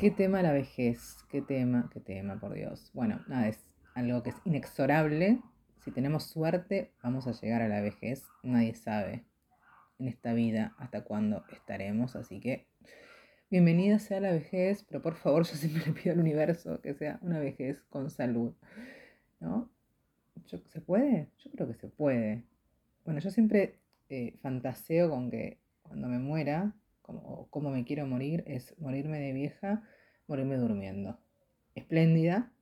¿Qué tema la vejez? ¿Qué tema? ¿Qué tema, por Dios? Bueno, nada, es algo que es inexorable. Si tenemos suerte, vamos a llegar a la vejez. Nadie sabe en esta vida hasta cuándo estaremos. Así que bienvenida sea la vejez, pero por favor yo siempre le pido al universo que sea una vejez con salud. ¿No? ¿Se puede? Yo creo que se puede. Bueno, yo siempre eh, fantaseo con que cuando me muera como, cómo me quiero morir, es morirme de vieja, morirme durmiendo. Espléndida,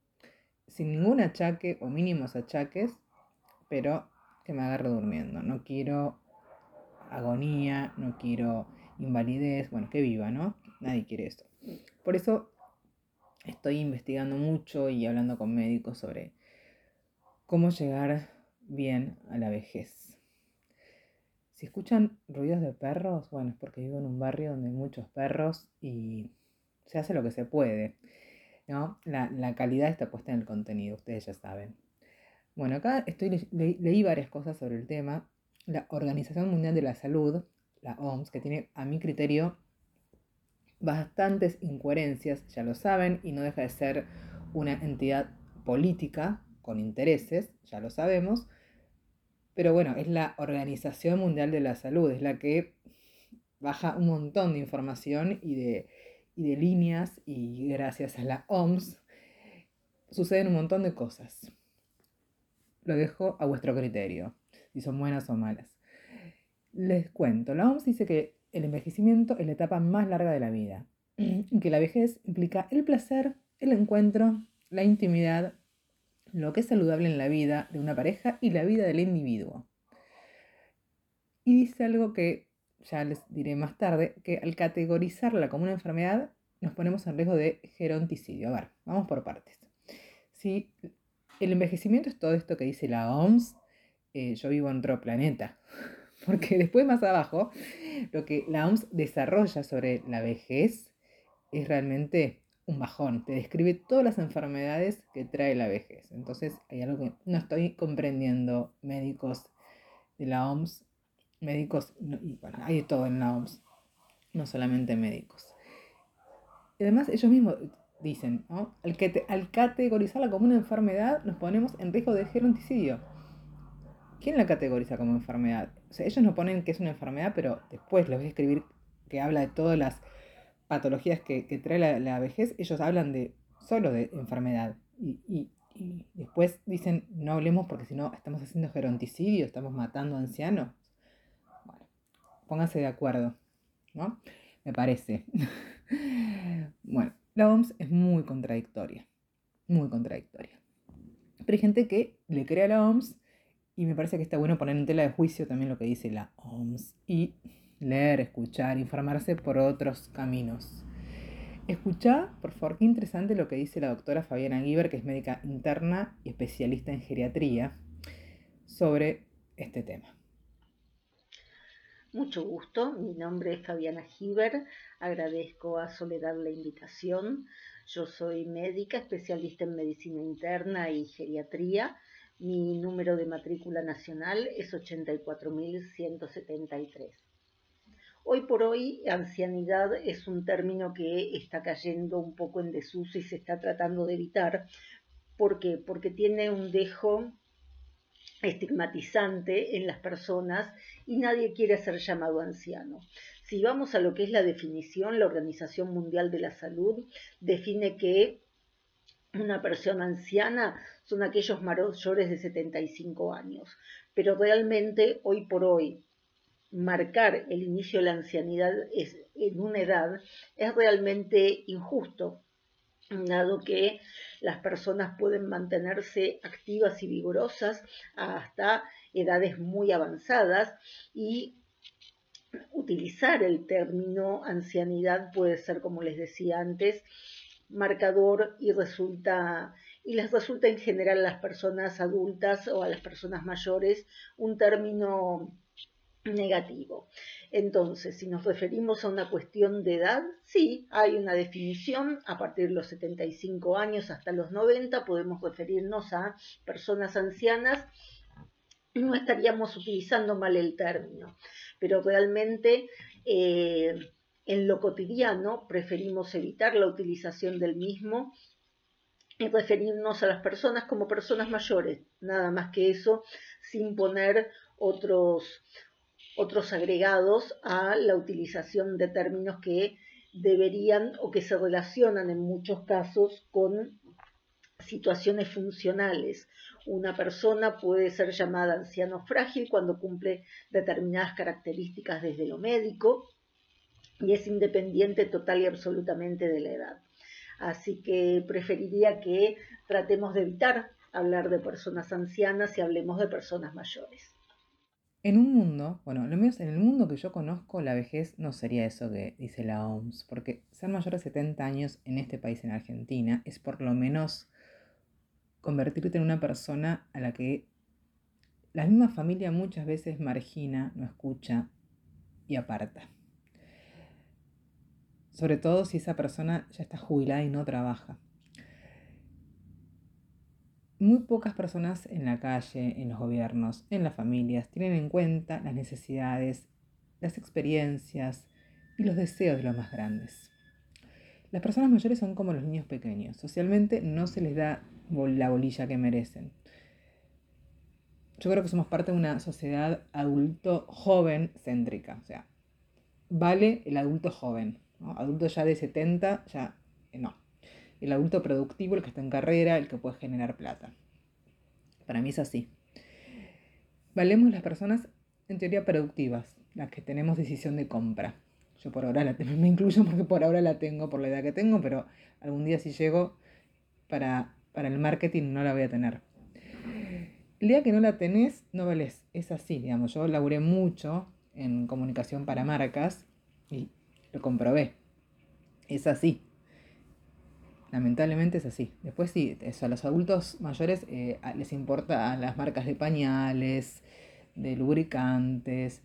sin ningún achaque o mínimos achaques, pero que me agarre durmiendo. No quiero agonía, no quiero invalidez, bueno, que viva, ¿no? Nadie quiere esto. Por eso estoy investigando mucho y hablando con médicos sobre cómo llegar bien a la vejez. Si escuchan ruidos de perros, bueno, es porque vivo en un barrio donde hay muchos perros y se hace lo que se puede. ¿no? La, calidad está puesta en el contenido, ustedes ya saben. Bueno, acá estoy, leí varias cosas sobre el tema. La Organización Mundial de la Salud, la OMS, que tiene a mi criterio bastantes incoherencias, ya lo saben, y no deja de ser una entidad política con intereses, ya lo sabemos, pero bueno, es la Organización Mundial de la Salud, es la que baja un montón de información y de, de líneas y gracias a la OMS suceden un montón de cosas. Lo dejo a vuestro criterio, si son buenas o malas. Les cuento, la OMS dice que el envejecimiento es la etapa más larga de la vida, y que la vejez implica el placer, el encuentro, la intimidad, lo que es saludable en la vida de una pareja y la vida del individuo. Y dice algo que ya les diré más tarde, que al categorizarla como una enfermedad nos ponemos en riesgo de geronticidio. A ver, vamos por partes. Si el envejecimiento es todo esto que dice la OMS, eh, yo vivo en otro planeta, porque después más abajo, lo que la OMS desarrolla sobre la vejez es realmente un bajón, te describe todas las enfermedades que trae la vejez. Entonces hay algo que no estoy comprendiendo, médicos de la OMS, médicos, y bueno, hay todo en la OMS, no solamente médicos. Y además ellos mismos dicen, al, que al categorizarla como una enfermedad nos ponemos en riesgo de geronticidio. ¿Quién la categoriza como enfermedad? Ellos no ponen que es una enfermedad, pero después les voy a escribir que habla de todas las patologías que, trae la, vejez, ellos hablan de solo de enfermedad. Y, después dicen, no hablemos porque si no estamos haciendo geronticidio, estamos matando ancianos. Pónganse de acuerdo, ¿no? Me parece. bueno, la OMS es muy contradictoria, muy contradictoria. Pero hay gente que le cree a la OMS y me parece que está bueno poner en tela de juicio también lo que dice la OMS. Y leer, escuchar, informarse por otros caminos. Escucha, por favor, qué interesante lo que dice la doctora Fabiana Giver, que es médica interna y especialista en geriatría, sobre este tema. Mucho gusto, mi nombre es Fabiana Giver, agradezco a Soledad la invitación. Yo soy médica, especialista en medicina interna y geriatría. Mi número de matrícula nacional es 84.173. Hoy por hoy, ancianidad es un término que está cayendo un poco en desuso y se está tratando de evitar. ¿Por qué? Porque tiene un dejo estigmatizante en las personas y nadie quiere ser llamado anciano. Si vamos a lo que es la definición, la Organización Mundial de la Salud define que una persona anciana son aquellos mayores de 75 años, pero realmente hoy por hoy marcar el inicio de la ancianidad en una edad es realmente injusto, dado que las personas pueden mantenerse activas y vigorosas hasta edades muy avanzadas y utilizar el término ancianidad puede ser, como les decía antes, marcador y resulta y les resulta en general a las personas adultas o a las personas mayores un término negativo. Entonces, si nos referimos a una cuestión de edad, sí, hay una definición, a partir de los 75 años hasta los 90 podemos referirnos a personas ancianas. No estaríamos utilizando mal el término, pero realmente eh, En lo cotidiano preferimos evitar la utilización del mismo y referirnos a las personas como personas mayores, nada más que eso, sin poner otros, otros agregados a la utilización de términos que deberían o que se relacionan en muchos casos con situaciones funcionales. Una persona puede ser llamada anciano frágil cuando cumple determinadas características desde lo médico y es independiente total y absolutamente de la edad. Así que preferiría que tratemos de evitar hablar de personas ancianas y hablemos de personas mayores. En un mundo, bueno, lo mío en el mundo que yo conozco, la vejez no sería eso que dice la OMS, porque ser mayor de 70 años en este país, en Argentina, es por lo menos convertirte en una persona a la que la misma familia muchas veces margina, no escucha y aparta. Sobre todo si esa persona ya está jubilada y no trabaja. Muy pocas personas en la calle, en los gobiernos, en las familias, tienen en cuenta las necesidades, las experiencias y los deseos de los más grandes. Las personas mayores son como los niños pequeños. Socialmente no se les da la bolilla que merecen. Yo creo que somos parte de una sociedad adulto joven céntrica. O sea, vale el adulto joven. Adulto ya de 70, ya eh, no. El adulto productivo, el que está en carrera, el que puede generar plata. Para mí es así. Valemos las personas en teoría productivas, las que tenemos decisión de compra. Yo por ahora la me incluyo porque por ahora la tengo por la edad que tengo, pero algún día si llego para, para el marketing no la voy a tener. El día que no la tenés, no vales. Es así, digamos. Yo laburé mucho en comunicación para marcas y lo comprobé. Es así. Lamentablemente es así. Después sí, eso, a los adultos mayores eh, les importa las marcas de pañales, de lubricantes,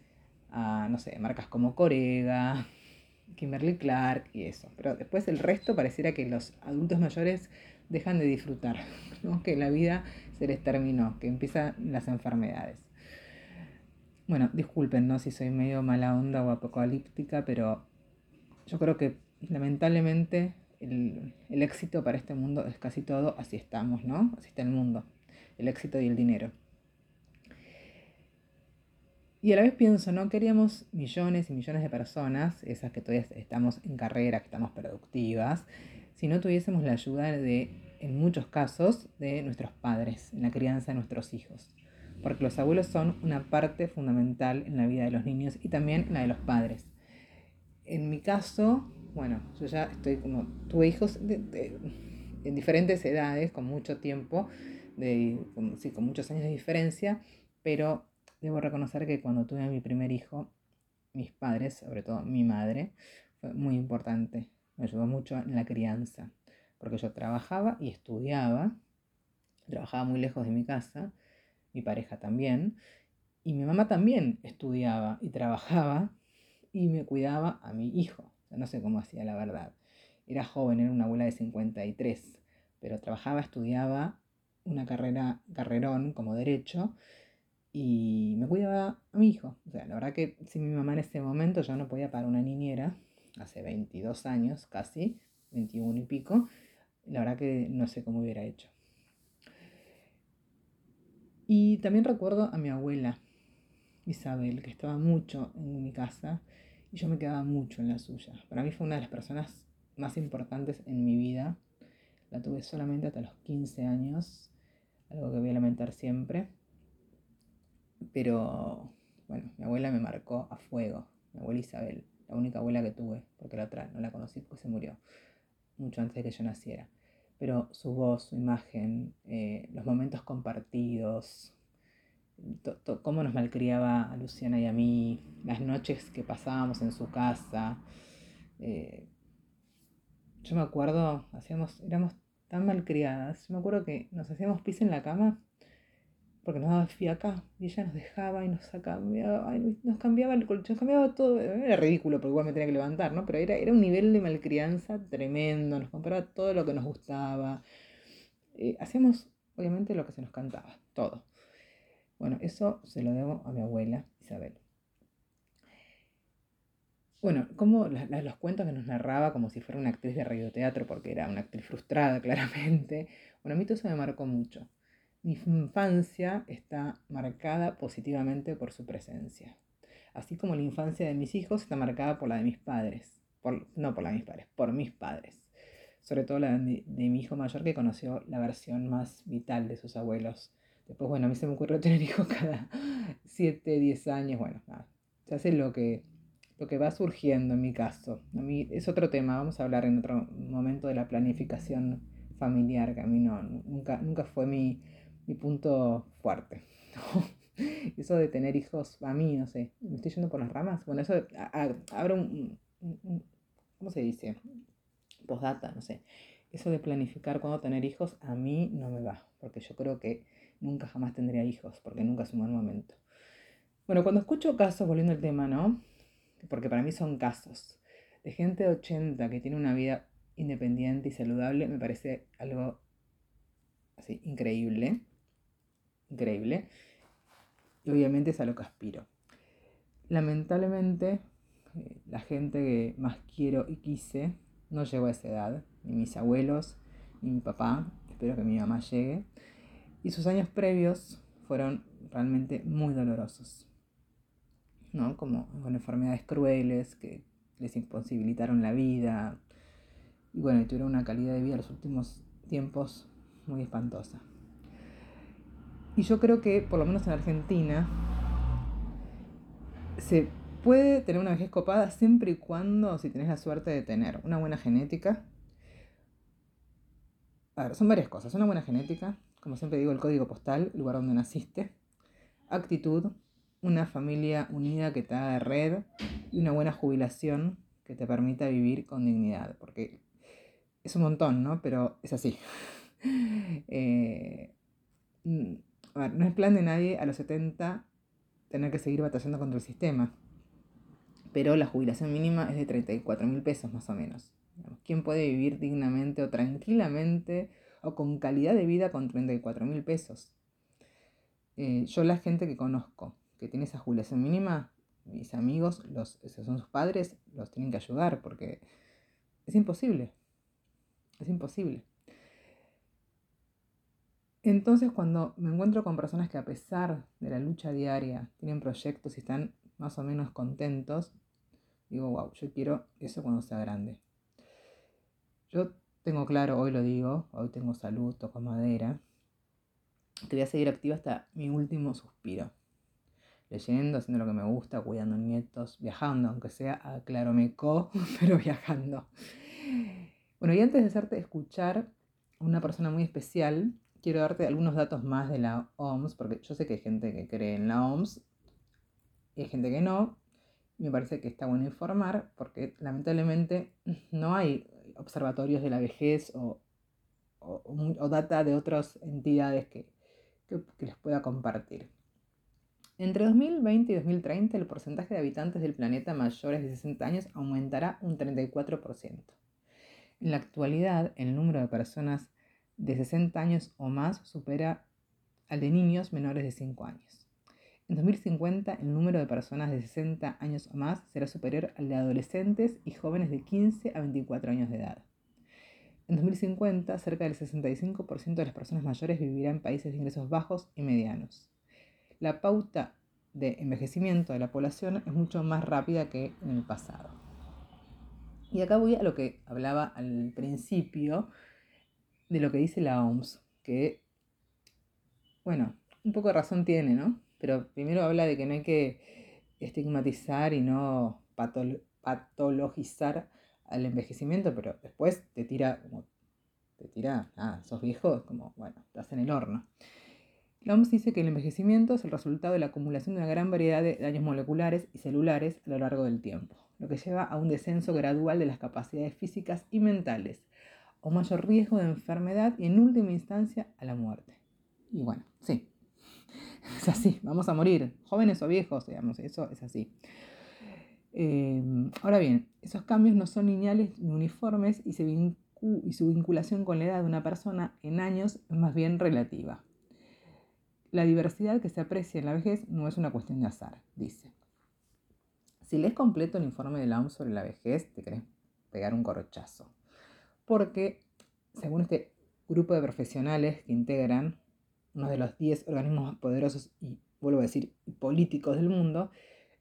a, no sé, marcas como Corega, Kimberly Clark y eso. Pero después el resto pareciera que los adultos mayores dejan de disfrutar, que la vida se les terminó, que empiezan las enfermedades. Bueno, disculpen. Si soy medio mala onda o apocalíptica, pero yo creo que lamentablemente el, éxito para este mundo es casi todo, así estamos, ¿no? Así está el mundo, el éxito y el dinero. Y a la vez pienso, ¿no? Queríamos millones y millones de personas, esas que todavía estamos en carrera, que estamos productivas, si no tuviésemos la ayuda de, en muchos casos, de nuestros padres, en la crianza de nuestros hijos. Porque los abuelos son una parte fundamental en la vida de los niños y también en la de los padres. En mi caso, bueno, yo ya estoy como, tuve hijos en diferentes edades, con mucho tiempo, de, sí, con muchos años de diferencia, pero debo reconocer que cuando tuve a mi primer hijo, mis padres, sobre todo mi madre, fue muy importante. Me ayudó mucho en la crianza, porque yo trabajaba y estudiaba, trabajaba muy lejos de mi casa, mi pareja también, y mi mamá también estudiaba y trabajaba y me cuidaba a mi hijo. No sé cómo hacía la verdad. Era joven, era una abuela de 53, pero trabajaba, estudiaba una carrera, carrerón como derecho y me cuidaba a mi hijo. O sea, la verdad que si mi mamá en ese momento yo no podía pagar una niñera, hace 22 años casi, 21 y pico, la verdad que no sé cómo hubiera hecho. Y también recuerdo a mi abuela, Isabel, que estaba mucho en mi casa y yo me quedaba mucho en la suya. Para mí fue una de las personas más importantes en mi vida. La tuve solamente hasta los 15 años, algo que voy a lamentar siempre. Pero bueno, mi abuela me marcó a fuego, mi abuela Isabel, la única abuela que tuve, porque la otra no la conocí porque se murió mucho antes de que yo naciera. Pero su voz, su imagen, eh, los momentos compartidos, cómo nos malcriaba a Luciana y a mí, las noches que pasábamos en su casa. Eh, yo me acuerdo, hacíamos, éramos tan malcriadas. Yo me acuerdo que nos hacíamos pis en la cama porque nos daba fiaca y ella nos dejaba y nos cambiaba, nos cambiaba el colchón, cambiaba todo, era ridículo porque igual me tenía que levantar, ¿no? Pero era, era un nivel de malcrianza tremendo, nos compraba todo lo que nos gustaba, eh, hacíamos obviamente lo que se nos cantaba, todo. Bueno, eso se lo debo a mi abuela Isabel. bueno, como los cuentos que nos narraba como si fuera una actriz de radioteatro, porque era una actriz frustrada, claramente. Bueno, a mí todo eso me marcó mucho. Mi infancia está marcada positivamente por su presencia. Así como la infancia de mis hijos está marcada por la de mis padres. Por, no por la de mis padres, por mis padres. Sobre todo la de mi, de mi hijo mayor que conoció la versión más vital de sus abuelos. Después, bueno, a mí se me ocurrió tener hijos cada 7, 10 años. Bueno, nada. Se hace lo que lo que va surgiendo en mi caso. A mí es otro tema, vamos a hablar en otro momento de la planificación familiar, que a mí no, nunca, nunca fue mi, punto fuerte. Eso de tener hijos, a mí, no sé, me estoy yendo por las ramas. Bueno, eso abre un, ¿cómo se dice? Postdata, no sé. Eso de planificar cuándo tener hijos, a mí no me va, porque yo creo que nunca jamás tendría hijos, porque nunca es un buen momento. Bueno, cuando escucho casos, volviendo al tema, ¿no? porque para mí son casos, de gente de 80 que tiene una vida independiente y saludable, me parece algo así increíble, increíble, y obviamente es a lo que aspiro. Lamentablemente, eh, la gente que más quiero y quise no llegó a esa edad, ni mis abuelos, ni mi papá, espero que mi mamá llegue, y sus años previos fueron realmente muy dolorosos. ¿no? Como con enfermedades crueles que les imposibilitaron la vida. Y bueno, tuvieron una calidad de vida en los últimos tiempos muy espantosa. Y yo creo que, por lo menos en Argentina, se puede tener una vejez copada siempre y cuando, si tenés la suerte de tener una buena genética. A ver, son varias cosas. Una buena genética, como siempre digo, el código postal, lugar donde naciste. Actitud, una familia unida que te haga red y una buena jubilación que te permita vivir con dignidad. Porque es un montón, ¿no? Pero es así. Eh, mm, no es plan de nadie a los 70 tener que seguir batallando contra el sistema. Pero la jubilación mínima es de 34 mil pesos más o menos. ¿Quién puede vivir dignamente o tranquilamente o con calidad de vida con 34 mil pesos? Eh, yo la gente que conozco que tiene esa jubilación mínima, mis amigos, los, esos son sus padres, los tienen que ayudar porque es imposible. Es imposible. Entonces cuando me encuentro con personas que a pesar de la lucha diaria tienen proyectos y están más o menos contentos, digo, wow, yo quiero eso cuando sea grande. Yo tengo claro, hoy lo digo, hoy tengo salud, toco madera, que voy a seguir activa hasta mi último suspiro leyendo, haciendo lo que me gusta, cuidando nietos, viajando, aunque sea a Claromeco, pero viajando. Bueno, y antes de hacerte escuchar una persona muy especial, quiero darte algunos datos más de la OMS, porque yo sé que hay gente que cree en la OMS y hay gente que no. Me parece que está bueno informar, porque lamentablemente no hay observatorios de la vejez o, data de otras entidades que les pueda compartir. Entre 2020 y 2030 el porcentaje de habitantes del planeta mayores de 60 años aumentará un 34%. En la actualidad, el número de personas de 60 años o más supera al de niños menores de 5 años. En 2050, el número de personas de 60 años o más será superior al de adolescentes y jóvenes de 15 a 24 años de edad. En 2050, cerca del 65% de las personas mayores vivirá en países de ingresos bajos y medianos la pauta de envejecimiento de la población es mucho más rápida que en el pasado. Y acá voy a lo que hablaba al principio de lo que dice la OMS, que, bueno, un poco de razón tiene, ¿no? Pero primero habla de que no hay que estigmatizar y no patologizar al envejecimiento, pero después te tira como, te tira, ah, sos viejo, como, bueno, estás en el horno. La OMS dice que el envejecimiento es el resultado de la acumulación de una gran variedad de daños moleculares y celulares a lo largo del tiempo, lo que lleva a un descenso gradual de las capacidades físicas y mentales, a un mayor riesgo de enfermedad y en última instancia a la muerte. Y bueno, sí, es así, vamos a morir, jóvenes o viejos, digamos, eso es así. Eh, ahora bien, esos cambios no son lineales ni uniformes y, y su vinculación con la edad de una persona en años es más bien relativa. La diversidad que se aprecia en la vejez no es una cuestión de azar, dice. Si lees completo el informe de la OMS sobre la vejez, te querés pegar un corchazo. Porque, según este grupo de profesionales que integran uno de los 10 organismos más poderosos y, vuelvo a decir, políticos del mundo,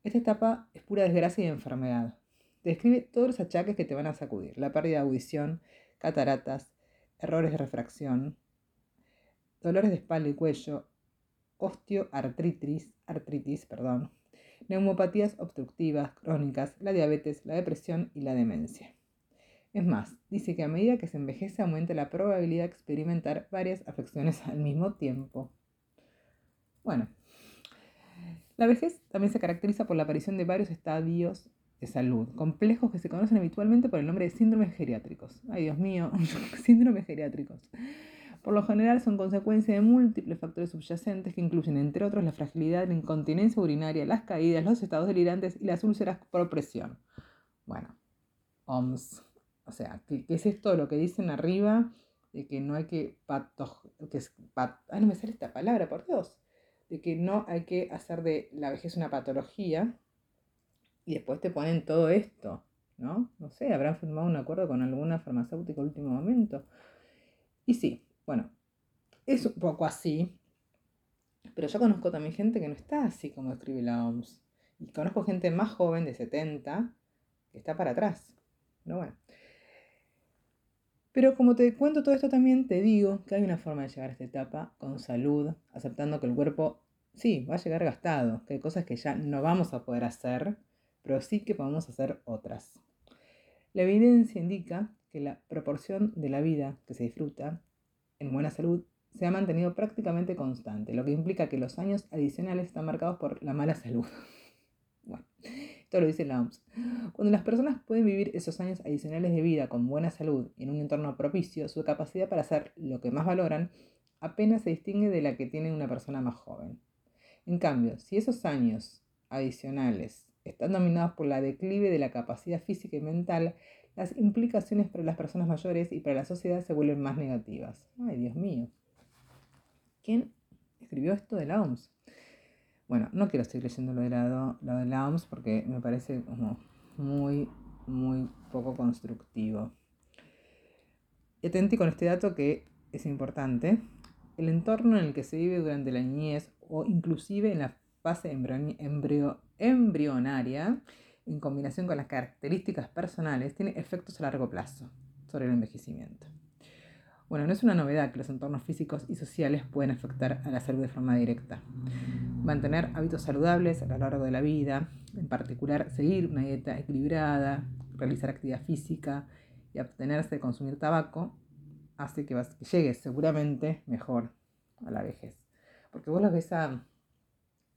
esta etapa es pura desgracia y enfermedad. Describe todos los achaques que te van a sacudir. La pérdida de audición, cataratas, errores de refracción, dolores de espalda y cuello, osteoartritis, artritis, perdón, neumopatías obstructivas, crónicas, la diabetes, la depresión y la demencia. Es más, dice que a medida que se envejece aumenta la probabilidad de experimentar varias afecciones al mismo tiempo. Bueno, la vejez también se caracteriza por la aparición de varios estadios de salud, complejos que se conocen habitualmente por el nombre de síndromes geriátricos. Ay, Dios mío, síndromes geriátricos. Por lo general son consecuencia de múltiples factores subyacentes que incluyen, entre otros, la fragilidad, la incontinencia urinaria, las caídas, los estados delirantes y las úlceras por presión. Bueno, OMS o sea, ¿qué, es esto lo que dicen arriba de que no hay que pato, que es ay, no me sale esta palabra, por Dios, de que no hay que hacer de la vejez una patología y después te ponen todo esto, ¿no? No sé, habrán firmado un acuerdo con alguna farmacéutica en último momento. Y sí, bueno, es un poco así, pero yo conozco también gente que no está así como escribe la OMS. Y conozco gente más joven de 70 que está para atrás. Pero bueno, pero como te cuento todo esto también, te digo que hay una forma de llegar a esta etapa con salud, aceptando que el cuerpo sí va a llegar gastado, que hay cosas que ya no vamos a poder hacer, pero sí que podemos hacer otras. La evidencia indica que la proporción de la vida que se disfruta en buena salud se ha mantenido prácticamente constante, lo que implica que los años adicionales están marcados por la mala salud. bueno, esto lo dice la OMS. Cuando las personas pueden vivir esos años adicionales de vida con buena salud en un entorno propicio, su capacidad para hacer lo que más valoran apenas se distingue de la que tiene una persona más joven. En cambio, si esos años adicionales están dominados por la declive de la capacidad física y mental, las implicaciones para las personas mayores y para la sociedad se vuelven más negativas. Ay, Dios mío. ¿Quién escribió esto de la OMS? Bueno, no quiero seguir leyendo lo de la, lo de la OMS porque me parece como muy, muy poco constructivo. Y atenti con este dato que es importante. El entorno en el que se vive durante la niñez o inclusive en la fase embrionaria, en combinación con las características personales, tiene efectos a largo plazo sobre el envejecimiento. Bueno, no es una novedad que los entornos físicos y sociales pueden afectar a la salud de forma directa. Mantener hábitos saludables a lo largo de la vida, en particular seguir una dieta equilibrada, realizar actividad física y abstenerse de consumir tabaco, hace que, vas, que llegues seguramente mejor a la vejez. Porque vos los ves a,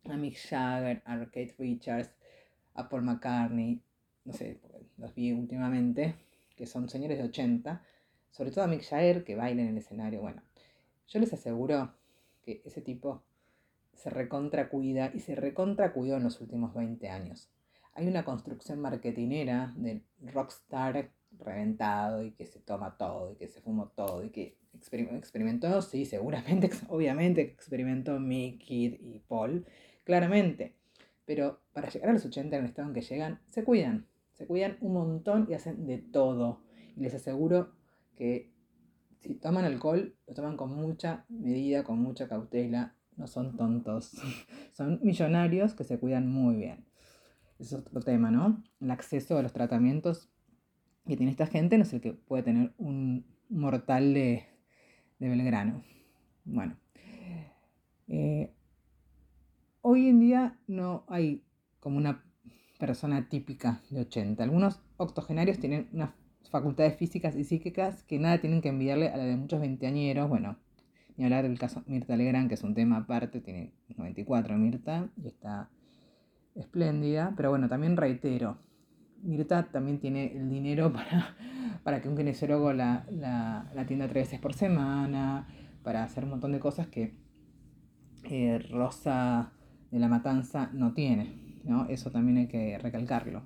a Mick Jagger, a Kate Richards, a Paul McCartney, no sé, los vi últimamente, que son señores de 80, sobre todo a Mick Jagger, que baila en el escenario. Bueno, yo les aseguro que ese tipo se recontra cuida y se recontra cuidó en los últimos 20 años. Hay una construcción marketinera del rockstar reventado y que se toma todo y que se fumó todo y que experimentó, sí, seguramente, obviamente experimentó Mickey y Paul, claramente. Pero para llegar a los 80 en el estado en que llegan, se cuidan, se cuidan un montón y hacen de todo. Y les aseguro que si toman alcohol, lo toman con mucha medida, con mucha cautela, no son tontos, son millonarios que se cuidan muy bien. es otro tema, ¿no? El acceso a los tratamientos que tiene esta gente no es el que puede tener un mortal de, Belgrano. Bueno, eh, hoy en día no hay como una persona típica de 80. Algunos octogenarios tienen una facultades físicas y psíquicas que nada tienen que enviarle a la de muchos veinteañeros. Bueno, ni hablar del caso Mirta Legrand, que es un tema aparte, tiene 94 Mirta y está espléndida. Pero bueno, también reitero, Mirta también tiene el dinero para, para que un kinesiólogo la, la, la atienda tres veces por semana, para hacer un montón de cosas que eh, Rosa de la Matanza no tiene. ¿no? Eso también hay que recalcarlo.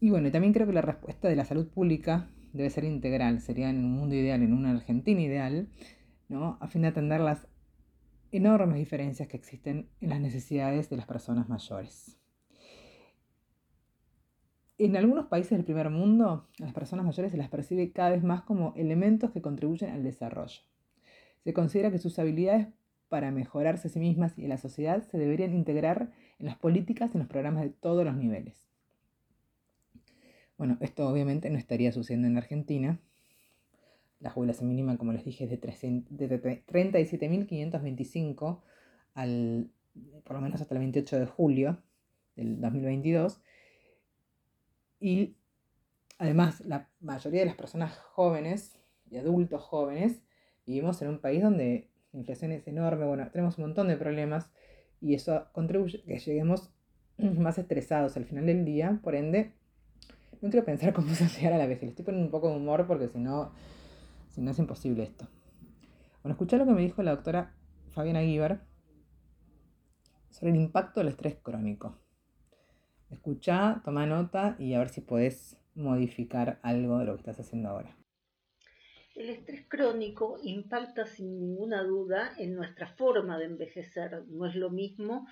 Y bueno, también creo que la respuesta de la salud pública debe ser integral, sería en un mundo ideal, en una Argentina ideal, ¿no? a fin de atender las enormes diferencias que existen en las necesidades de las personas mayores. En algunos países del primer mundo, las personas mayores se las percibe cada vez más como elementos que contribuyen al desarrollo. Se considera que sus habilidades para mejorarse a sí mismas y a la sociedad se deberían integrar en las políticas y en los programas de todos los niveles. Bueno, esto obviamente no estaría sucediendo en Argentina. La jubilación mínima, como les dije, es de, 37.525 al, por lo menos hasta el 28 de julio del 2022. Y además, la mayoría de las personas jóvenes y adultos jóvenes vivimos en un país donde la inflación es enorme, bueno, tenemos un montón de problemas y eso contribuye a que lleguemos más estresados al final del día, por ende, no quiero pensar cómo llegar a la vez. Le estoy poniendo un poco de humor porque si no, si no es imposible esto. Bueno, escuché lo que me dijo la doctora Fabiana Guíbar sobre el impacto del estrés crónico. Escucha, toma nota y a ver si podés modificar algo de lo que estás haciendo ahora. El estrés crónico impacta sin ninguna duda en nuestra forma de envejecer. No es lo mismo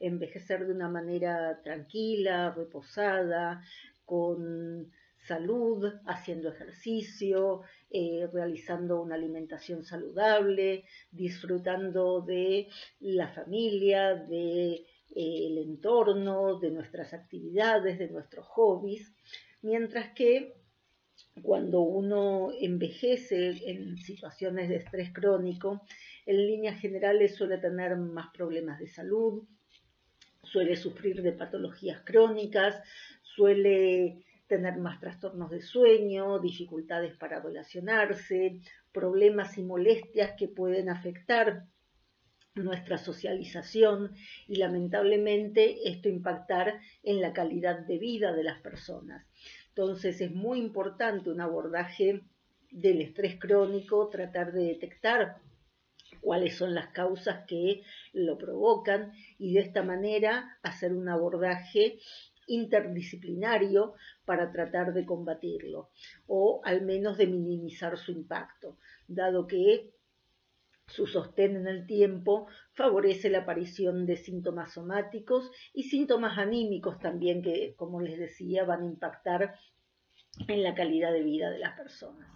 envejecer de una manera tranquila, reposada, con salud, haciendo ejercicio, eh, realizando una alimentación saludable, disfrutando de la familia, de eh, el entorno, de nuestras actividades, de nuestros hobbies, mientras que cuando uno envejece en situaciones de estrés crónico, en líneas generales suele tener más problemas de salud, suele sufrir de patologías crónicas, suele tener más trastornos de sueño, dificultades para relacionarse, problemas y molestias que pueden afectar nuestra socialización y lamentablemente esto impactar en la calidad de vida de las personas. Entonces es muy importante un abordaje del estrés crónico, tratar de detectar cuáles son las causas que lo provocan y de esta manera hacer un abordaje interdisciplinario para tratar de combatirlo o al menos de minimizar su impacto, dado que su sostén en el tiempo favorece la aparición de síntomas somáticos y síntomas anímicos también que, como les decía, van a impactar en la calidad de vida de las personas.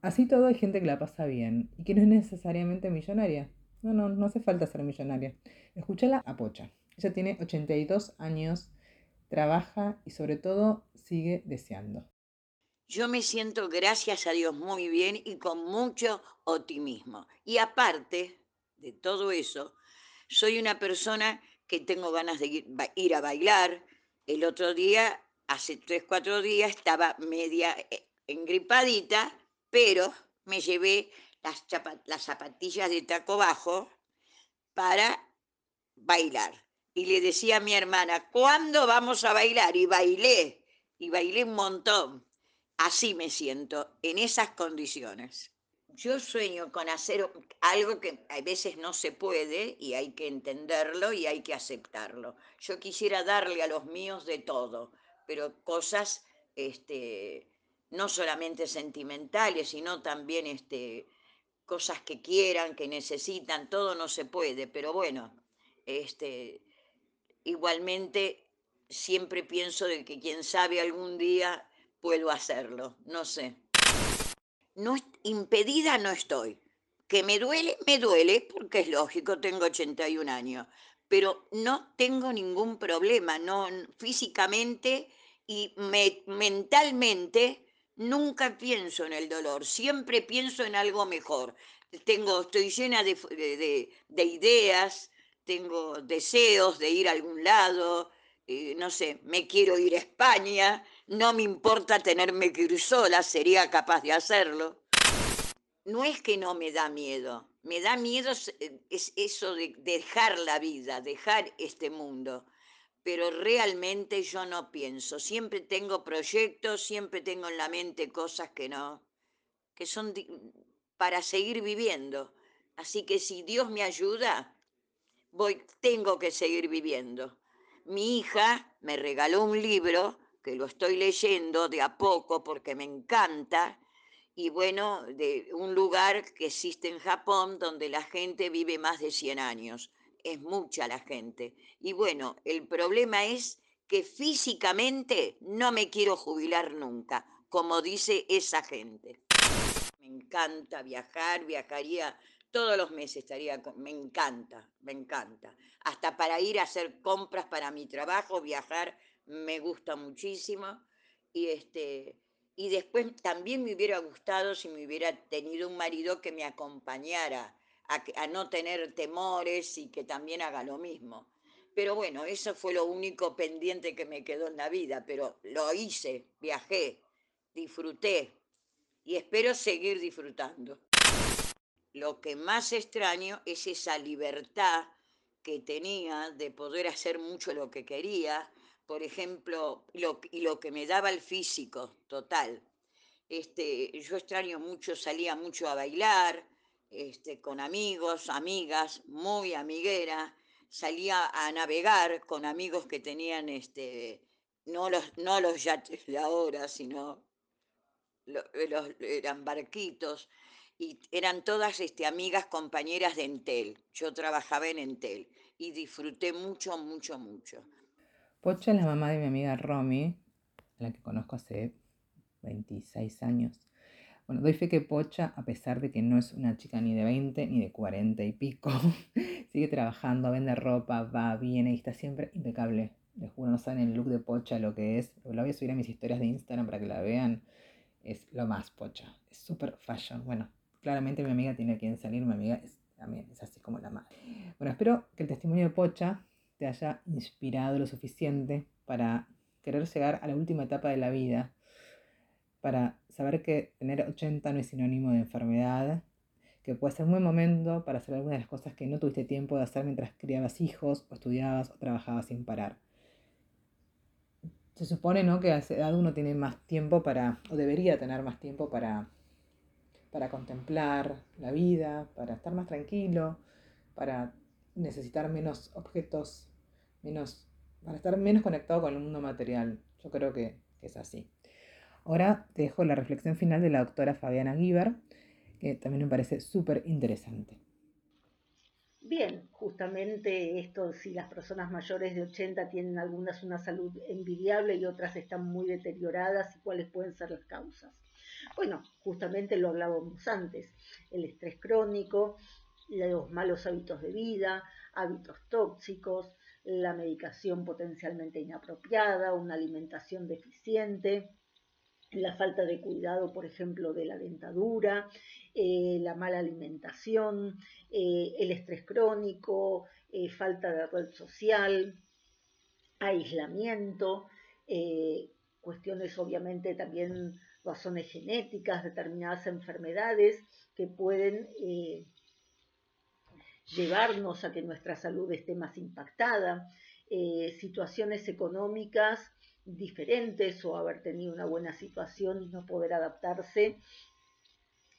Así todo hay gente que la pasa bien y que no es necesariamente millonaria. No, no, no hace falta ser millonaria. Escúchala a Pocha. Ella tiene 82 años trabaja y sobre todo sigue deseando. Yo me siento, gracias a Dios, muy bien y con mucho optimismo. Y aparte de todo eso, soy una persona que tengo ganas de ir, a bailar. El otro día, hace tres, cuatro días, estaba media eh, engripadita, pero me llevé las, las zapatillas de taco bajo para bailar y le decía a mi hermana, ¿cuándo vamos a bailar? Y bailé, y bailé un montón. Así me siento, en esas condiciones. Yo sueño con hacer algo que a veces no se puede y hay que entenderlo y hay que aceptarlo. Yo quisiera darle a los míos de todo, pero cosas este, no solamente sentimentales, sino también este, cosas que quieran, que necesitan, todo no se puede, pero bueno, este, igualmente siempre pienso de que quien sabe algún día puedo hacerlo, no sé. No, impedida no estoy. Que me duele, me duele, porque es lógico, tengo 81 años, pero no tengo ningún problema, no físicamente y mentalmente nunca pienso en el dolor, siempre pienso en algo mejor. Tengo, estoy llena de ideas, tengo deseos de ir a algún lado, eh, no sé, me quiero ir a España, no me importa tenerme que ir sola, sería capaz de hacerlo. No es que no me da miedo, me da miedo eh, es eso de dejar la vida, dejar este mundo, pero realmente yo no pienso, siempre tengo proyectos, siempre tengo en la mente cosas que no, que son para seguir viviendo. Así que si Dios me ayuda, voy, tengo que seguir viviendo. Mi hija me regaló un libro que lo estoy leyendo de a poco porque me encanta, y bueno, de un lugar que existe en Japón donde la gente vive más de 100 años. Es mucha la gente. Y bueno, el problema es que físicamente no me quiero jubilar nunca, como dice esa gente. Me encanta viajar, viajaría todos los meses, estaría, me encanta, me encanta. Hasta para ir a hacer compras para mi trabajo, viajar, me gusta muchísimo. Y, este, y después también me hubiera gustado si me hubiera tenido un marido que me acompañara a, a no tener temores y que también haga lo mismo. Pero bueno, eso fue lo único pendiente que me quedó en la vida, pero lo hice, viajé, disfruté y espero seguir disfrutando. Lo que más extraño es esa libertad que tenía de poder hacer mucho lo que quería, por ejemplo, lo, y lo que me daba el físico total. Este, yo extraño mucho, salía mucho a bailar, este, con amigos, amigas, muy amiguera, salía a navegar con amigos que tenían, este, no, los, yates de ahora, sino los, eran barquitos, y eran todas este, amigas, compañeras de Entel. Yo trabajaba en Entel y disfruté mucho, mucho, mucho. Pocha es la mamá de mi amiga Romy, la que conozco hace 26 años. Bueno, doy fe que Pocha, a pesar de que no es una chica ni de 20 ni de 40 y pico, sigue trabajando, vende ropa, va, viene y está siempre impecable. Les juro, no saben el look de Pocha lo que es. Lo voy a subir a mis historias de Instagram para que la vean. Es lo más Pocha. Es súper fashion. Bueno, claramente mi amiga tiene quien salir. Mi amiga es, también es así como la madre. Bueno, espero que el testimonio de Pocha te haya inspirado lo suficiente para querer llegar a la última etapa de la vida, para saber que tener 80 no es sinónimo de enfermedad, que puede ser un buen momento para hacer algunas de las cosas que no tuviste tiempo de hacer mientras criabas hijos, o estudiabas, o trabajabas sin parar. Se supone ¿no? que a esa edad uno tiene más tiempo para, o debería tener más tiempo para, para contemplar la vida, para estar más tranquilo, para necesitar menos objetos menos, para estar menos conectado con el mundo material. Yo creo que, es así. Ahora te dejo la reflexión final de la doctora Fabiana Giver, que también me parece súper interesante. Bien, justamente esto, si las personas mayores de 80 tienen algunas una salud envidiable y otras están muy deterioradas, ¿y cuáles pueden ser las causas? Bueno, justamente lo hablábamos antes, el estrés crónico, los malos hábitos de vida, hábitos tóxicos, la medicación potencialmente inapropiada, una alimentación deficiente, la falta de cuidado, por ejemplo, de la dentadura, eh, la mala alimentación, eh, el estrés crónico, eh, falta de red social, aislamiento, cuestiones obviamente también razones genéticas, determinadas enfermedades que pueden llevarnos a que nuestra salud esté más impactada, eh, situaciones económicas diferentes o haber tenido una buena situación y no poder adaptarse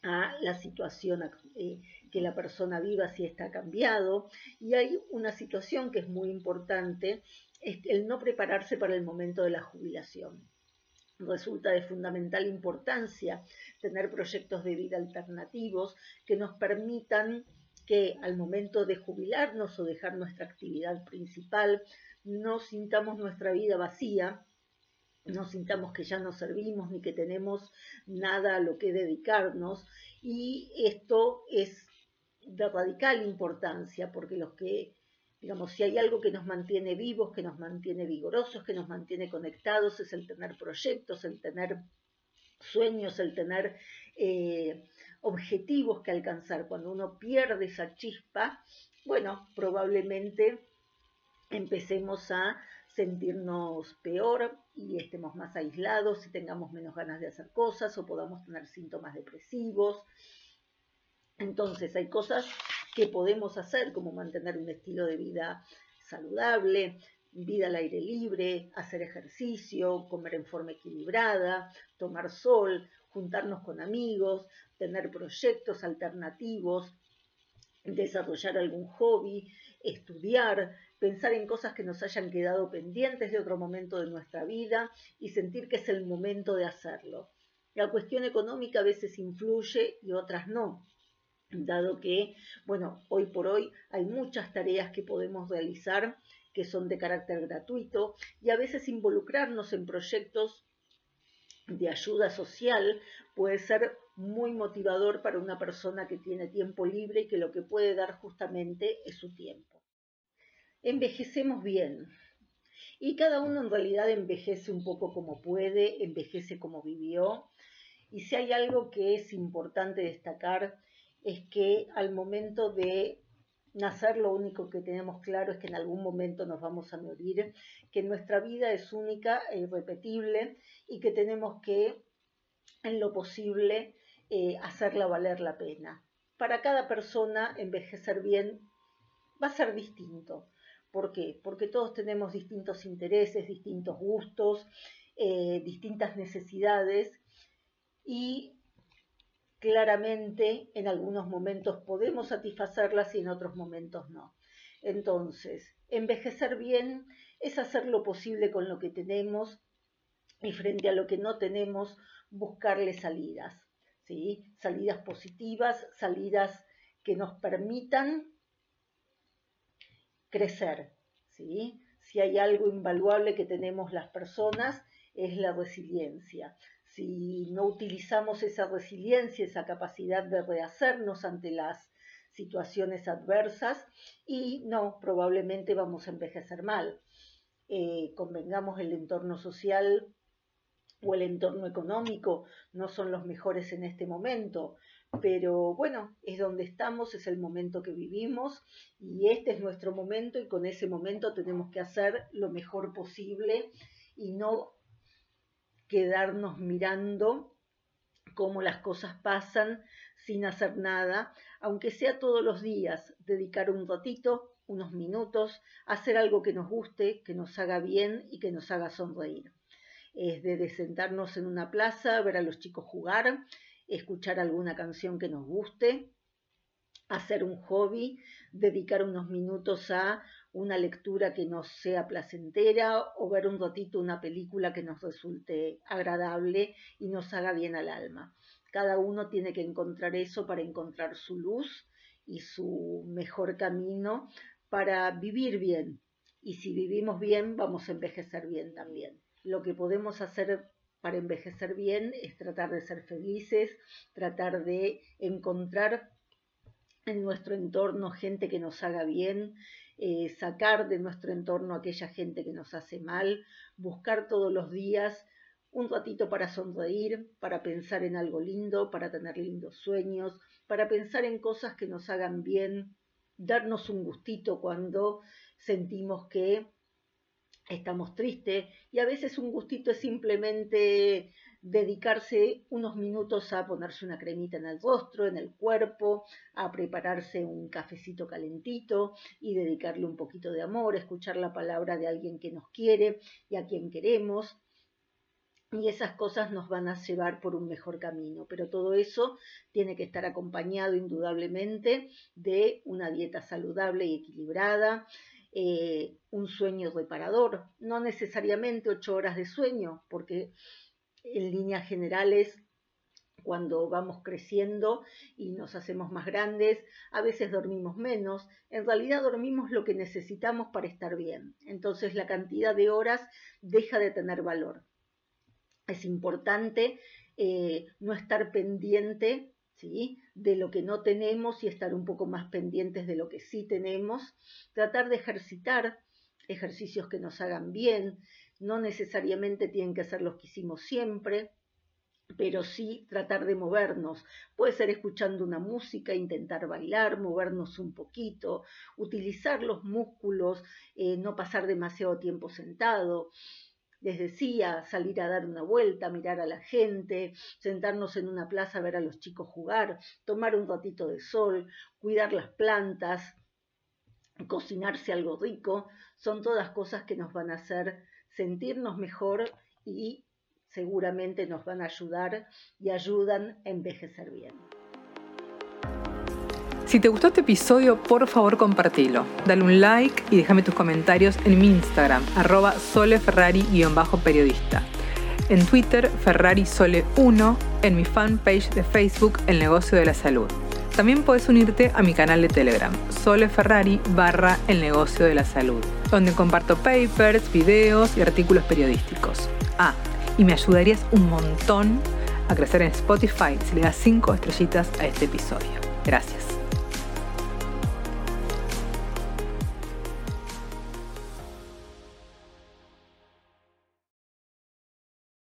a la situación eh, que la persona viva si está cambiado. Y hay una situación que es muy importante, es el no prepararse para el momento de la jubilación. Resulta de fundamental importancia tener proyectos de vida alternativos que nos permitan que al momento de jubilarnos o dejar nuestra actividad principal, no sintamos nuestra vida vacía, no sintamos que ya no servimos ni que tenemos nada a lo que dedicarnos. Y esto es de radical importancia porque los que, digamos, si hay algo que nos mantiene vivos, que nos mantiene vigorosos, que nos mantiene conectados, es el tener proyectos, el tener sueños, el tener eh, objetivos que alcanzar. Cuando uno pierde esa chispa, bueno, probablemente empecemos a sentirnos peor y estemos más aislados y tengamos menos ganas de hacer cosas o podamos tener síntomas depresivos. Entonces hay cosas que podemos hacer como mantener un estilo de vida saludable, vida al aire libre, hacer ejercicio, comer en forma equilibrada, tomar sol, juntarnos con amigos, tener proyectos alternativos, desarrollar algún hobby, estudiar, pensar en cosas que nos hayan quedado pendientes de otro momento de nuestra vida y sentir que es el momento de hacerlo. La cuestión económica a veces influye y otras no, dado que, bueno, hoy por hoy hay muchas tareas que podemos realizar que son de carácter gratuito y a veces involucrarnos en proyectos de ayuda social puede ser muy motivador para una persona que tiene tiempo libre y que lo que puede dar justamente es su tiempo. Envejecemos bien y cada uno en realidad envejece un poco como puede, envejece como vivió y si hay algo que es importante destacar es que al momento de nacer lo único que tenemos claro es que en algún momento nos vamos a morir, que nuestra vida es única e irrepetible y que tenemos que, en lo posible, eh, hacerla valer la pena. Para cada persona envejecer bien va a ser distinto. ¿Por qué? Porque todos tenemos distintos intereses, distintos gustos, eh, distintas necesidades y claramente en algunos momentos podemos satisfacerlas y en otros momentos no. Entonces, envejecer bien es hacer lo posible con lo que tenemos y frente a lo que no tenemos, buscarle salidas, ¿sí? Salidas positivas, salidas que nos permitan crecer, ¿sí? Si hay algo invaluable que tenemos las personas, es la resiliencia si no utilizamos esa resiliencia, esa capacidad de rehacernos ante las situaciones adversas y no, probablemente vamos a envejecer mal. Eh, convengamos el entorno social o el entorno económico no son los mejores en este momento, pero bueno, es donde estamos, es el momento que vivimos y este es nuestro momento y con ese momento tenemos que hacer lo mejor posible y no quedarnos mirando cómo las cosas pasan sin hacer nada, aunque sea todos los días, dedicar un ratito, unos minutos, hacer algo que nos guste, que nos haga bien y que nos haga sonreír. Es de sentarnos en una plaza, ver a los chicos jugar, escuchar alguna canción que nos guste, hacer un hobby, dedicar unos minutos a una lectura que nos sea placentera o ver un ratito una película que nos resulte agradable y nos haga bien al alma. Cada uno tiene que encontrar eso para encontrar su luz y su mejor camino para vivir bien. Y si vivimos bien, vamos a envejecer bien también. Lo que podemos hacer para envejecer bien es tratar de ser felices, tratar de encontrar en nuestro entorno gente que nos haga bien, eh, sacar de nuestro entorno aquella gente que nos hace mal, buscar todos los días un ratito para sonreír, para pensar en algo lindo, para tener lindos sueños, para pensar en cosas que nos hagan bien, darnos un gustito cuando sentimos que estamos tristes y a veces un gustito es simplemente dedicarse unos minutos a ponerse una cremita en el rostro, en el cuerpo, a prepararse un cafecito calentito y dedicarle un poquito de amor, escuchar la palabra de alguien que nos quiere y a quien queremos. Y esas cosas nos van a llevar por un mejor camino, pero todo eso tiene que estar acompañado indudablemente de una dieta saludable y equilibrada, eh, un sueño reparador, no necesariamente ocho horas de sueño, porque en líneas generales cuando vamos creciendo y nos hacemos más grandes, a veces dormimos menos, en realidad dormimos lo que necesitamos para estar bien, entonces la cantidad de horas deja de tener valor. Es importante eh, no estar pendiente ¿sí? de lo que no tenemos y estar un poco más pendientes de lo que sí tenemos, tratar de ejercitar ejercicios que nos hagan bien, no necesariamente tienen que ser los que hicimos siempre, pero sí tratar de movernos. Puede ser escuchando una música, intentar bailar, movernos un poquito, utilizar los músculos, eh, no pasar demasiado tiempo sentado. Les decía, salir a dar una vuelta, mirar a la gente, sentarnos en una plaza ver a los chicos jugar, tomar un ratito de sol, cuidar las plantas, cocinarse algo rico, son todas cosas que nos van a hacer sentirnos mejor y seguramente nos van a ayudar y ayudan a envejecer bien. Si te gustó este episodio, por favor compartilo. Dale un like y déjame tus comentarios en mi Instagram, arroba soleferrari-periodista. En Twitter, ferrarisole1, en mi fanpage de Facebook, El Negocio de la Salud. También puedes unirte a mi canal de Telegram, Sole Ferrari barra el negocio de la salud, donde comparto papers, videos y artículos periodísticos. Ah, y me ayudarías un montón a crecer en Spotify si le das 5 estrellitas a este episodio. Gracias.